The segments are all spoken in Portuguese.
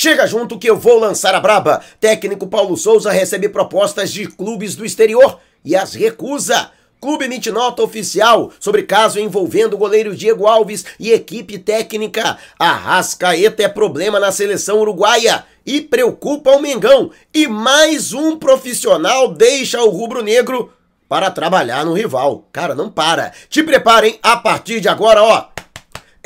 Chega junto que eu vou lançar a braba. Técnico Paulo Souza recebe propostas de clubes do exterior e as recusa. Clube emite nota oficial sobre caso envolvendo goleiro Diego Alves e equipe técnica. Arrascaeta é problema na seleção uruguaia e preocupa o Mengão. E mais um profissional deixa o rubro-negro para trabalhar no rival. Cara, não para. Te preparem a partir de agora, ó.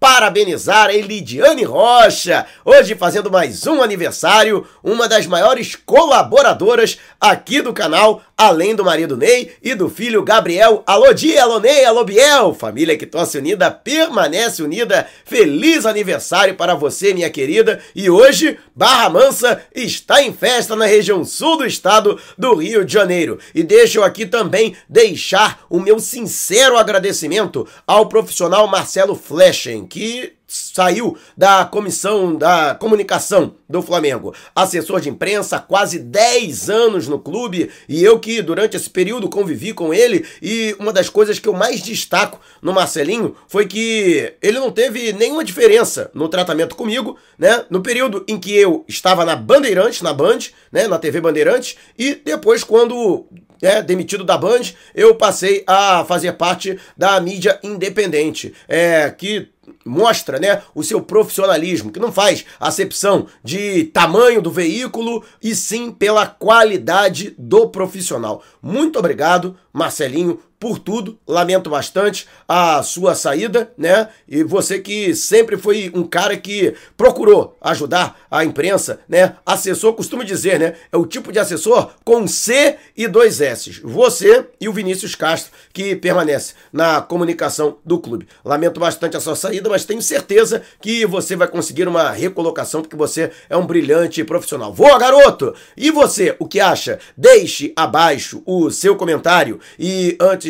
parabenizar a Elidiane Rocha, hoje fazendo mais um aniversário, uma das maiores colaboradoras aqui do canal, além do marido Ney e do filho Gabriel. Alô dia, alô Ney, alô Biel, família que torce unida, permanece unida. Feliz aniversário para você, minha querida. E hoje, Barra Mansa está em festa na região sul do estado do Rio de Janeiro. E deixo aqui também deixar o meu sincero agradecimento ao profissional Marcelo Fleschen, que saiu da comissão da comunicação do Flamengo, assessor de imprensa, quase 10 anos no clube, e eu que durante esse período convivi com ele, e uma das coisas que eu mais destaco no Marcelinho foi que ele não teve nenhuma diferença no tratamento comigo, né? No período em que eu estava na Bandeirantes, na Band, né, na TV Bandeirantes, e depois quando é, demitido da Band, eu passei a fazer parte da mídia independente, é, que mostra, né, o seu profissionalismo, que não faz acepção de tamanho do veículo e sim pela qualidade do profissional. Muito obrigado, Marcelinho, por tudo. Lamento bastante a sua saída, né? E você que sempre foi um cara que procurou ajudar a imprensa, né? Assessor, costumo dizer, né? É o tipo de assessor com C e dois S. Você e o Vinícius Castro, que permanece na comunicação do clube. Lamento bastante a sua saída, mas tenho certeza que você vai conseguir uma recolocação, porque você é um brilhante profissional. Voa, garoto! E você, o que acha? Deixe abaixo o seu comentário e antes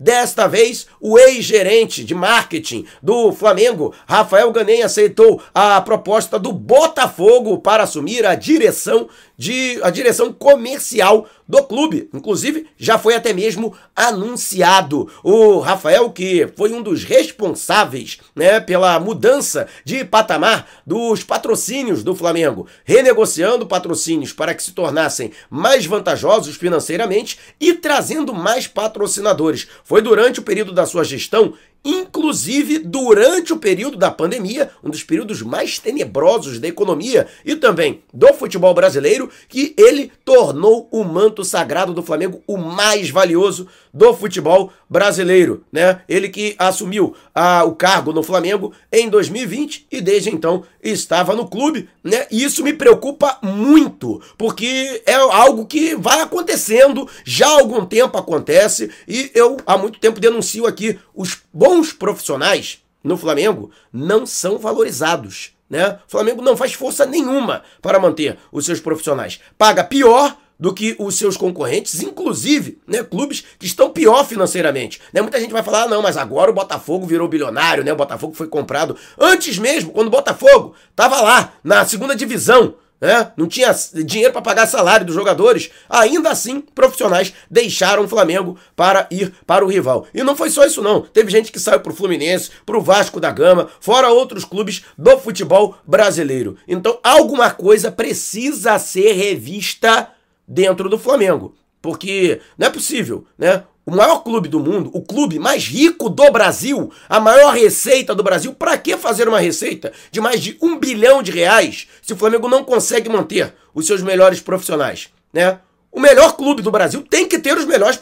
Desta vez, o ex-gerente de marketing do Flamengo, Rafael Ganem, aceitou a proposta do Botafogo para assumir a direção de a direção comercial do clube. Inclusive, já foi até mesmo anunciado. O Rafael, que foi um dos responsáveis né, pela mudança de patamar dos patrocínios do Flamengo, renegociando patrocínios para que se tornassem mais vantajosos financeiramente e trazendo mais patrocinadores. Foi durante o período da sua gestão inclusive durante o período da pandemia, um dos períodos mais tenebrosos da economia e também do futebol brasileiro, que ele tornou o manto sagrado do Flamengo o mais valioso do futebol brasileiro, né? Ele que assumiu a, o cargo no Flamengo em 2020 e desde então estava no clube, né? E isso me preocupa muito, porque é algo que vai acontecendo, já há algum tempo acontece e eu há muito tempo denuncio aqui os bons profissionais no Flamengo não são valorizados, né? O Flamengo não faz força nenhuma para manter os seus profissionais. Paga pior do que os seus concorrentes, inclusive né, clubes que estão pior financeiramente. Né? Muita gente vai falar, ah, não, mas agora o Botafogo virou bilionário, né? o Botafogo foi comprado. Antes mesmo, quando o Botafogo estava lá na segunda divisão, né? não tinha dinheiro para pagar salário dos jogadores, ainda assim profissionais deixaram o Flamengo para ir para o rival. E não foi só isso não, teve gente que saiu para o Fluminense, para o Vasco da Gama, fora outros clubes do futebol brasileiro. Então alguma coisa precisa ser revista dentro do Flamengo. Porque não é possível, né? O maior clube do mundo, o clube mais rico do Brasil, a maior receita do Brasil, para que fazer uma receita de mais de um bilhão de reais se o Flamengo não consegue manter os seus melhores profissionais, né? O melhor clube do Brasil tem que ter os melhores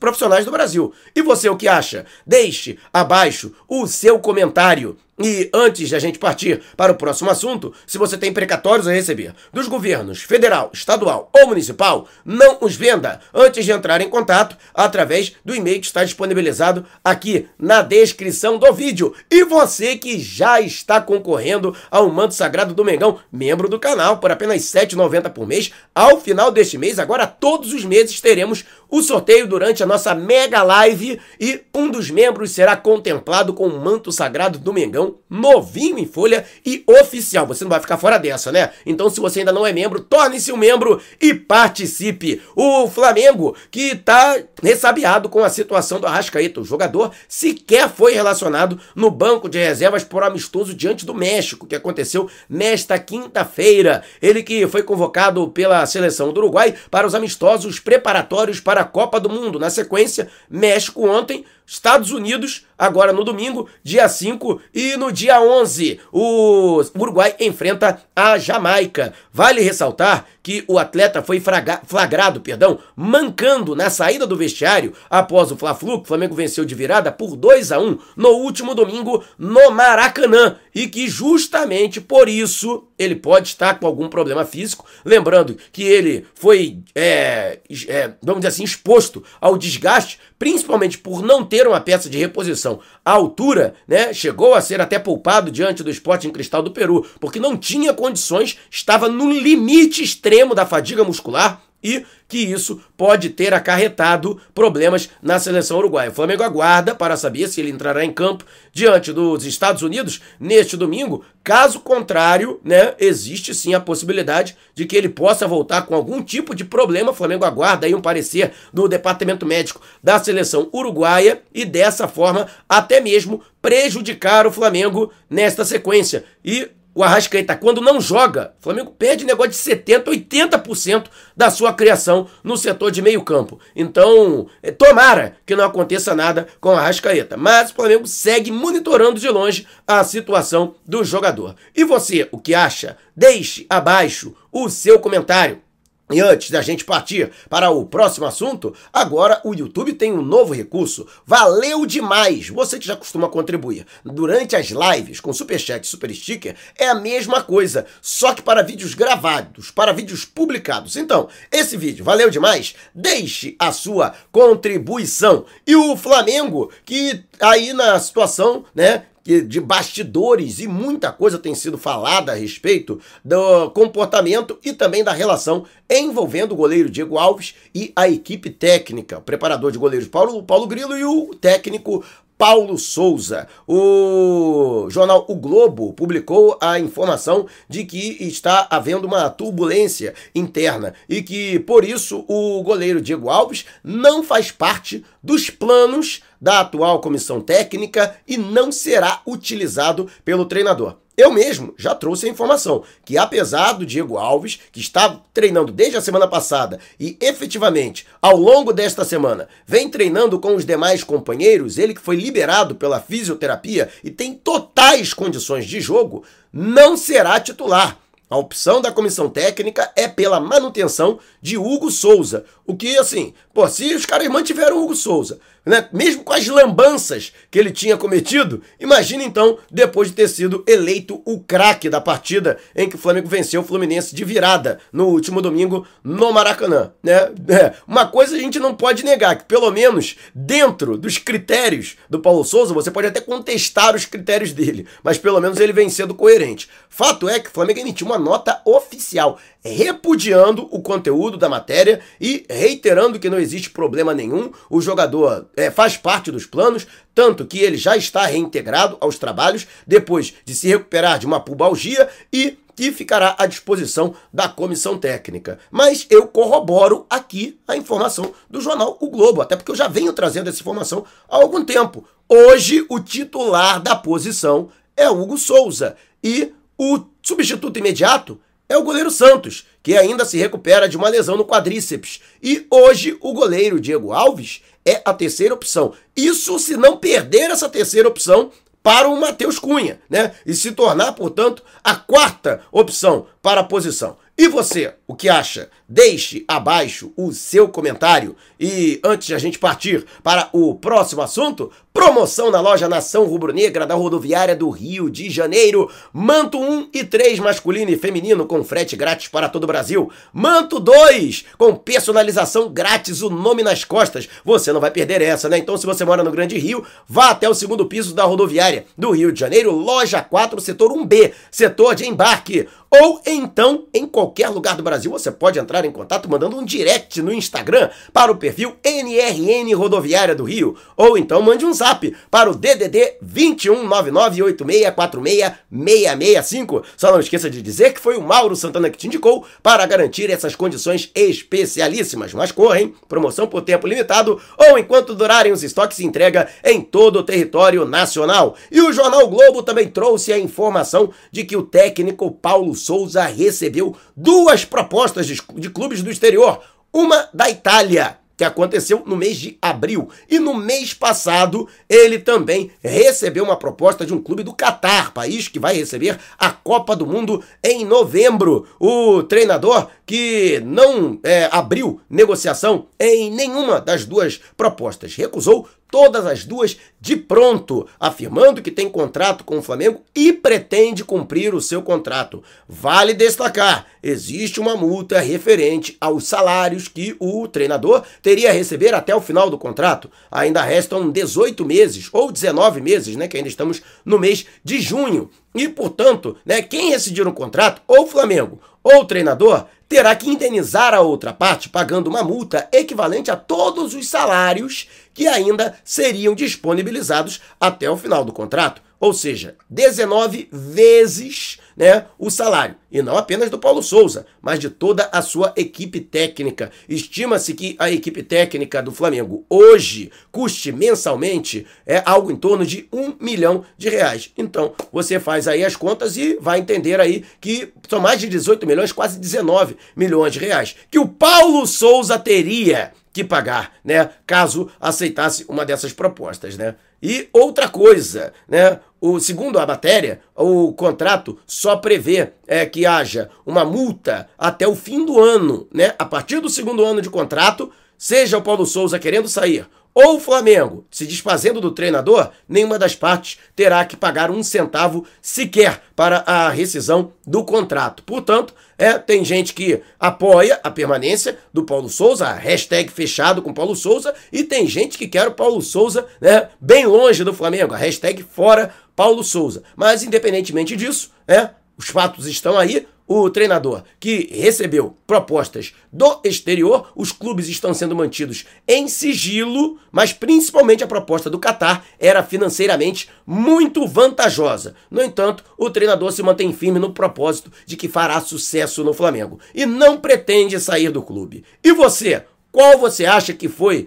profissionais do Brasil. E você o que acha? Deixe abaixo o seu comentário E antes de a gente partir para o próximo assunto, se você tem precatórios a receber dos governos federal, estadual ou municipal, não os venda antes de entrar em contato através do e-mail que está disponibilizado aqui na descrição do vídeo. E você que já está concorrendo ao manto sagrado do Mengão, membro do canal, por apenas R$ 7,90 por mês, ao final deste mês, agora todos os meses teremos o sorteio durante a nossa mega live e um dos membros será contemplado com o manto sagrado do Mengão, novinho em folha e oficial. Você não vai ficar fora dessa, né? Então, se você ainda não é membro, torne-se um membro e participe. O Flamengo, que está ressabiado com a situação do Arrascaeta, o jogador sequer foi relacionado no banco de reservas por amistoso diante do México, que aconteceu nesta quinta-feira. Ele que foi convocado pela seleção do Uruguai para os amistosos preparatórios para para a Copa do Mundo. Na sequência, México ontem, Estados Unidos agora no domingo, dia 5 e no dia 11, o Uruguai enfrenta a Jamaica. Vale ressaltar que o atleta foi flagrado, perdão, mancando na saída do vestiário após o Fla-Flu, que o Flamengo venceu de virada por 2 a 1 no último domingo no Maracanã e que justamente por isso ele pode estar com algum problema físico. Lembrando que ele foi, é, é, vamos dizer assim, exposto ao desgaste, principalmente por não ter uma peça de reposição à altura, né? Chegou a ser até poupado diante do esporte em cristal do Peru, porque não tinha condições, estava no limite extremo da fadiga muscular e que isso pode ter acarretado problemas na seleção uruguaia. O Flamengo aguarda para saber se ele entrará em campo diante dos Estados Unidos neste domingo. Caso contrário, né, existe sim a possibilidade de que ele possa voltar com algum tipo de problema. O Flamengo aguarda aí um parecer do departamento médico da seleção uruguaia e dessa forma até mesmo prejudicar o Flamengo nesta sequência. E o Arrascaeta, quando não joga, o Flamengo perde negócio de 70%, 80% da sua criação no setor de meio campo. Então, é, tomara que não aconteça nada com o Arrascaeta. Mas o Flamengo segue monitorando de longe a situação do jogador. E você, o que acha? Deixe abaixo o seu comentário. E antes da gente partir para o próximo assunto, agora o YouTube tem um novo recurso. Valeu demais! Você que já costuma contribuir durante as lives com Superchat e Super Sticker, é a mesma coisa, só que para vídeos gravados, para vídeos publicados. Então, esse vídeo valeu demais? Deixe a sua contribuição. E o Flamengo, que aí na situação, né, de bastidores e muita coisa tem sido falada a respeito do comportamento e também da relação envolvendo o goleiro Diego Alves e a equipe técnica, o preparador de goleiros Paulo, Paulo Grilo e o técnico Paulo Souza. O jornal O Globo publicou a informação de que está havendo uma turbulência interna e que, por isso, o goleiro Diego Alves não faz parte dos planos da atual comissão técnica e não será utilizado pelo treinador. Eu mesmo já trouxe a informação que, apesar do Diego Alves, que está treinando desde a semana passada e efetivamente ao longo desta semana vem treinando com os demais companheiros, ele que foi liberado pela fisioterapia e tem totais condições de jogo, não será titular. A opção da comissão técnica é pela manutenção de Hugo Souza. O que, assim, pô, se os caras mantiveram Hugo Souza, né, mesmo com as lambanças que ele tinha cometido, imagina então, depois de ter sido eleito o craque da partida em que o Flamengo venceu o Fluminense de virada no último domingo no Maracanã. Né? É, uma coisa a gente não pode negar, que pelo menos dentro dos critérios do Paulo Souza, você pode até contestar os critérios dele, mas pelo menos ele vem sendo coerente. Fato é que o Flamengo emitiu uma nota oficial repudiando o conteúdo da matéria e reiterando que não existe problema nenhum, o jogador é, faz parte dos planos, tanto que ele já está reintegrado aos trabalhos depois de se recuperar de uma pubalgia e que ficará à disposição da comissão técnica. Mas eu corroboro aqui a informação do jornal O Globo, até porque eu já venho trazendo essa informação há algum tempo. Hoje, o titular da posição é Hugo Souza e o substituto imediato é o goleiro Santos, que ainda se recupera de uma lesão no quadríceps. E hoje o goleiro Diego Alves é a terceira opção. Isso se não perder essa terceira opção para o Matheus Cunha, né? E se tornar, portanto, a quarta opção para a posição. E você, o que acha? Deixe abaixo o seu comentário. E antes de a gente partir para o próximo assunto, promoção na loja Nação Rubro-Negra da rodoviária do Rio de Janeiro. Manto 1 e 3 masculino e feminino com frete grátis para todo o Brasil. Manto 2 com personalização grátis, o nome nas costas. Você não vai perder essa, né? Então, se você mora no Grande Rio, vá até o segundo piso da rodoviária do Rio de Janeiro, loja 4, setor 1B, setor de embarque. Ou então, em qualquer lugar do Brasil, você pode entrar em contato mandando um direct no Instagram para o perfil NRN Rodoviária do Rio. Ou então mande um zap para o DDD 219986466665. Só não esqueça de dizer que foi o Mauro Santana que te indicou para garantir essas condições especialíssimas. Mas correm, promoção por tempo limitado ou enquanto durarem os estoques entrega em todo o território nacional. E o Jornal Globo também trouxe a informação de que o técnico Paulo Souza recebeu duas propostas de, clubes do exterior. Uma da Itália, que aconteceu no mês de abril. E no mês passado, ele também recebeu uma proposta de um clube do Catar, país que vai receber a Copa do Mundo em novembro. O treinador que não é, abriu negociação em nenhuma das duas propostas, recusou todas as duas de pronto, afirmando que tem contrato com o Flamengo e pretende cumprir o seu contrato. Vale destacar, existe uma multa referente aos salários que o treinador teria a receber até o final do contrato. Ainda restam 18 meses ou 19 meses, né, que ainda estamos no mês de junho. E, portanto, né, quem rescindir um contrato, ou o Flamengo ou o treinador, terá que indenizar a outra parte pagando uma multa equivalente a todos os salários que ainda seriam disponibilizados até o final do contrato. Ou seja, 19 vezes né, o salário. E não apenas do Paulo Souza, mas de toda a sua equipe técnica. Estima-se que a equipe técnica do Flamengo hoje custe mensalmente é algo em torno de um milhão de reais. Então, você faz aí as contas e vai entender aí que são mais de 18 milhões, quase 19 milhões de reais. Que o Paulo Souza teria que pagar, né? Caso aceitasse uma dessas propostas, né? E outra coisa, né? O segundo a matéria, o contrato só prevê é, que haja uma multa até o fim do ano, né? A partir do segundo ano de contrato, seja o Paulo Souza querendo sair ou o Flamengo se desfazendo do treinador, nenhuma das partes terá que pagar um centavo sequer para a rescisão do contrato. Portanto, é, tem gente que apoia a permanência do Paulo Souza, hashtag fechado com Paulo Souza, e tem gente que quer o Paulo Souza né, bem longe do Flamengo, a hashtag fora Paulo Souza. Mas, independentemente disso, é, os fatos estão aí, o treinador que recebeu propostas do exterior, os clubes estão sendo mantidos em sigilo, mas principalmente a proposta do Catar era financeiramente muito vantajosa. No entanto, o treinador se mantém firme no propósito de que fará sucesso no Flamengo e não pretende sair do clube. E você? Qual você acha que foi